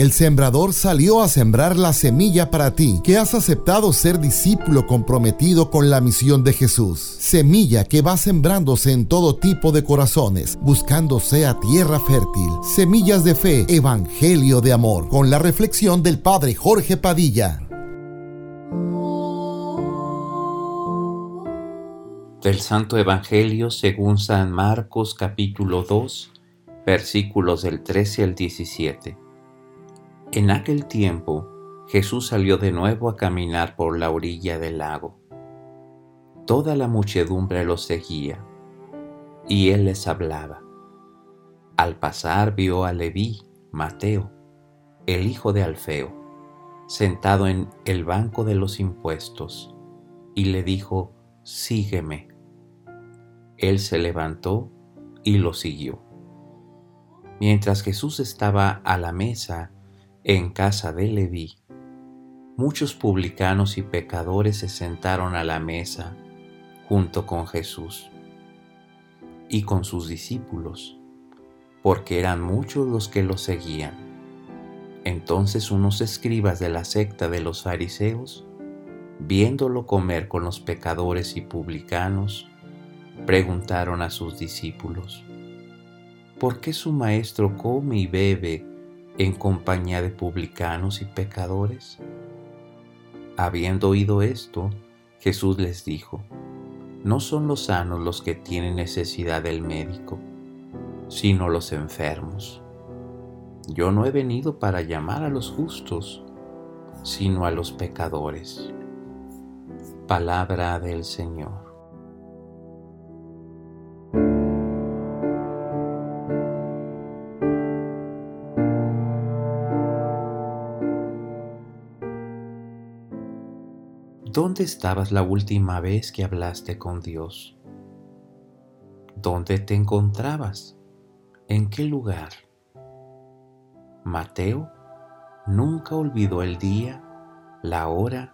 El sembrador salió a sembrar la semilla para ti, que has aceptado ser discípulo comprometido con la misión de Jesús. Semilla que va sembrándose en todo tipo de corazones, buscando sea tierra fértil. Semillas de fe, evangelio de amor, con la reflexión del Padre Jorge Padilla. Del Santo Evangelio según San Marcos capítulo 2 versículos del 13 al 17. En aquel tiempo Jesús salió de nuevo a caminar por la orilla del lago. Toda la muchedumbre lo seguía, y él les hablaba. Al pasar vio a Leví, Mateo, el hijo de Alfeo, sentado en el banco de los impuestos, y le dijo, Sígueme. Él se levantó y lo siguió. Mientras Jesús estaba a la mesa en casa de Leví, muchos publicanos y pecadores se sentaron a la mesa junto con Jesús y con sus discípulos, porque eran muchos los que lo seguían. Entonces unos escribas de la secta de los fariseos, viéndolo comer con los pecadores y publicanos, preguntaron a sus discípulos, ¿por qué su maestro come y bebe en compañía de publicanos y pecadores? Habiendo oído esto, Jesús les dijo, no son los sanos los que tienen necesidad del médico, sino los enfermos. Yo no he venido para llamar a los justos, sino a los pecadores. Palabra del Señor. ¿Dónde estabas la última vez que hablaste con Dios? ¿Dónde te encontrabas? ¿En qué lugar? Mateo nunca olvidó el día, la hora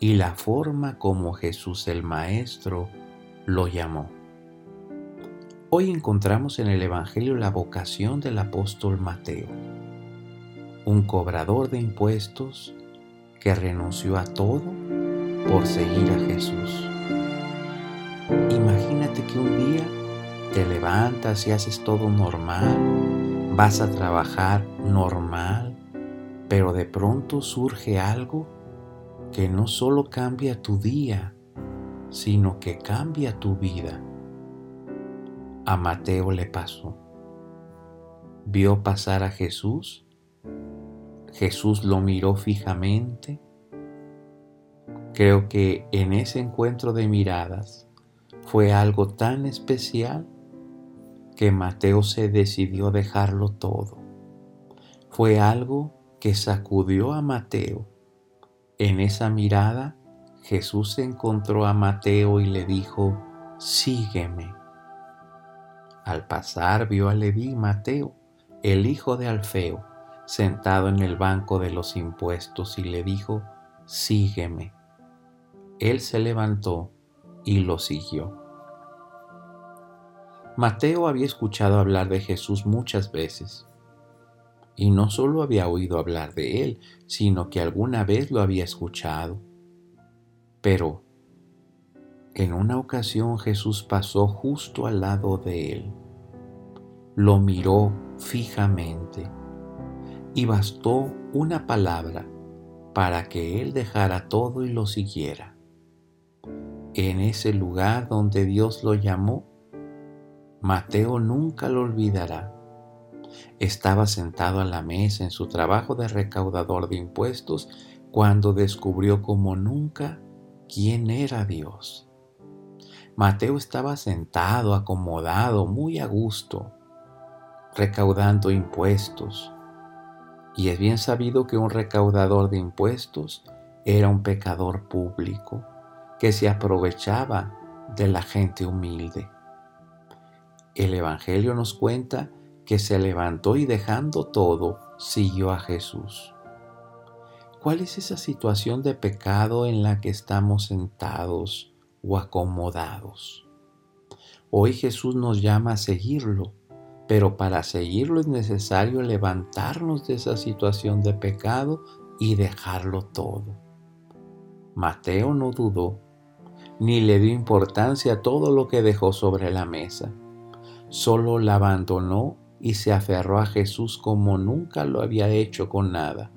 y la forma como Jesús el Maestro lo llamó. Hoy encontramos en el Evangelio la vocación del apóstol Mateo, un cobrador de impuestos que renunció a todo por seguir a Jesús. Imagínate que un día te levantas y haces todo normal, vas a trabajar normal, pero de pronto surge algo que no solo cambia tu día, sino que cambia tu vida. A Mateo le pasó. Vio pasar a Jesús, Jesús lo miró fijamente, Creo que en ese encuentro de miradas fue algo tan especial que Mateo se decidió dejarlo todo. Fue algo que sacudió a Mateo. En esa mirada Jesús encontró a Mateo y le dijo, sígueme. Al pasar vio a Leví Mateo, el hijo de Alfeo, sentado en el banco de los impuestos y le dijo, sígueme. Él se levantó y lo siguió. Mateo había escuchado hablar de Jesús muchas veces. Y no solo había oído hablar de él, sino que alguna vez lo había escuchado. Pero en una ocasión Jesús pasó justo al lado de él. Lo miró fijamente y bastó una palabra para que él dejara todo y lo siguiera en ese lugar donde Dios lo llamó, Mateo nunca lo olvidará. Estaba sentado a la mesa en su trabajo de recaudador de impuestos cuando descubrió como nunca quién era Dios. Mateo estaba sentado, acomodado, muy a gusto, recaudando impuestos. Y es bien sabido que un recaudador de impuestos era un pecador público que se aprovechaba de la gente humilde. El Evangelio nos cuenta que se levantó y dejando todo, siguió a Jesús. ¿Cuál es esa situación de pecado en la que estamos sentados o acomodados? Hoy Jesús nos llama a seguirlo, Pero para seguirlo es necesario levantarnos de esa situación de pecado y dejarlo todo. Mateo no dudó, ni le dio importancia a todo lo que dejó sobre la mesa. Solo la abandonó y se aferró a Jesús como nunca lo había hecho con nada.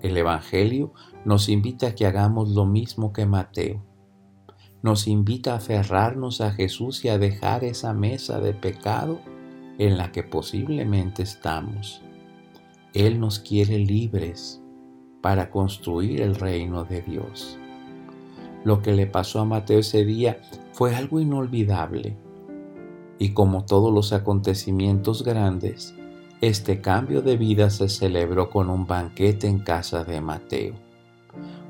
El Evangelio nos invita a que hagamos lo mismo que Mateo. Nos invita a aferrarnos a Jesús y a dejar esa mesa de pecado en la que posiblemente estamos. Él nos quiere libres para construir el reino de Dios. Lo que le pasó a Mateo ese día fue algo inolvidable. Y como todos los acontecimientos grandes, este cambio de vida se celebró con un banquete en casa de Mateo.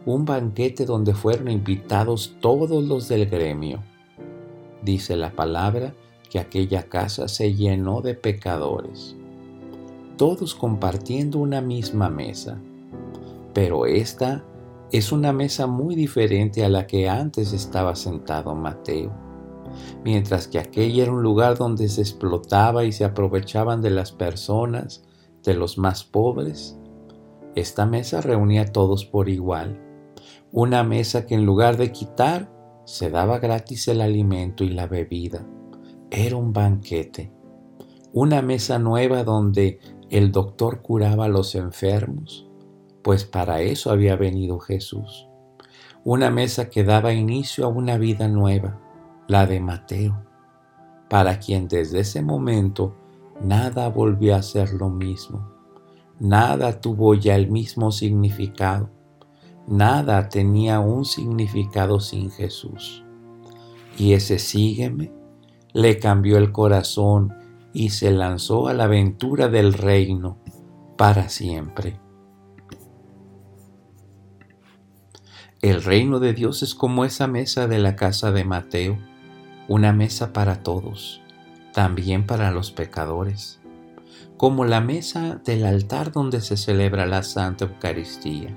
Un banquete donde fueron invitados todos los del gremio. Dice la palabra que aquella casa se llenó de pecadores, todos compartiendo una misma mesa. Pero esta es una mesa muy diferente a la que antes estaba sentado Mateo. Mientras que aquella era un lugar donde se explotaba y se aprovechaban de las personas, de los más pobres, esta mesa reunía a todos por igual. Una mesa que en lugar de quitar, se daba gratis el alimento y la bebida era un banquete, una mesa nueva donde el doctor curaba a los enfermos, pues para eso había venido Jesús. Una mesa que daba inicio a una vida nueva, la de Mateo, para quien desde ese momento nada volvió a ser lo mismo, nada tuvo ya el mismo significado, nada tenía un significado sin Jesús. Y ese sígueme le cambió el corazón y se lanzó a la aventura del reino para siempre. El reino de Dios es como esa mesa de la casa de Mateo, una mesa para todos, también para los pecadores, como la mesa del altar donde se celebra la Santa Eucaristía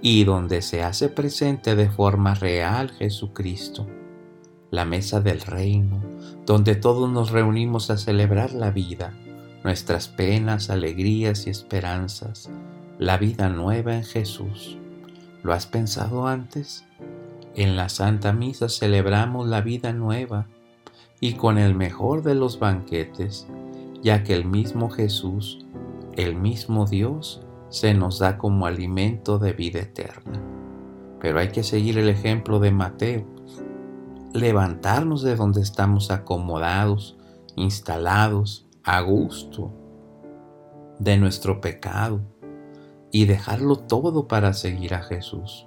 y donde se hace presente de forma real Jesucristo la mesa del reino, donde todos nos reunimos a celebrar la vida, nuestras penas, alegrías y esperanzas, la vida nueva en Jesús. ¿Lo has pensado antes? En la Santa Misa celebramos la vida nueva y con el mejor de los banquetes, ya que el mismo Jesús, el mismo Dios, se nos da como alimento de vida eterna. Pero hay que seguir el ejemplo de Mateo, levantarnos de donde estamos acomodados, instalados, a gusto, de nuestro pecado y dejarlo todo para seguir a Jesús.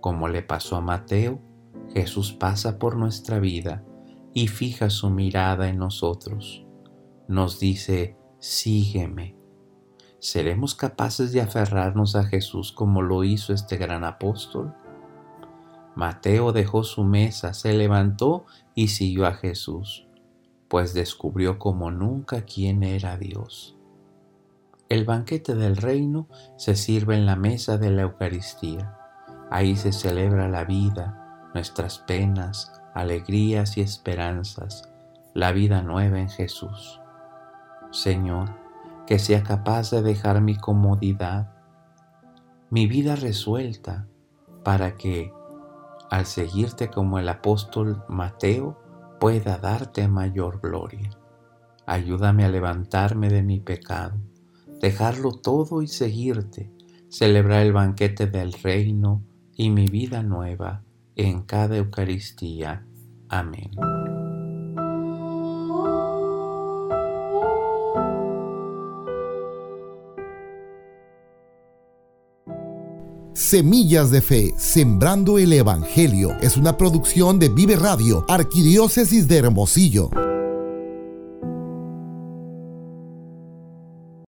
Como le pasó a Mateo, Jesús pasa por nuestra vida y fija su mirada en nosotros. Nos dice, sígueme. ¿Seremos capaces de aferrarnos a Jesús como lo hizo este gran apóstol? Mateo dejó su mesa, se levantó y siguió a Jesús, pues descubrió como nunca quién era Dios. El banquete del reino se sirve en la mesa de la Eucaristía. Ahí se celebra la vida, nuestras penas, alegrías y esperanzas, la vida nueva en Jesús. Señor, que sea capaz de dejar mi comodidad, mi vida resuelta, para que, al seguirte como el apóstol Mateo, pueda darte mayor gloria. Ayúdame a levantarme de mi pecado, dejarlo todo y seguirte, celebrar el banquete del reino y mi vida nueva en cada Eucaristía. Amén. Semillas de Fe, Sembrando el Evangelio. Es una producción de Vive Radio, Arquidiócesis de Hermosillo.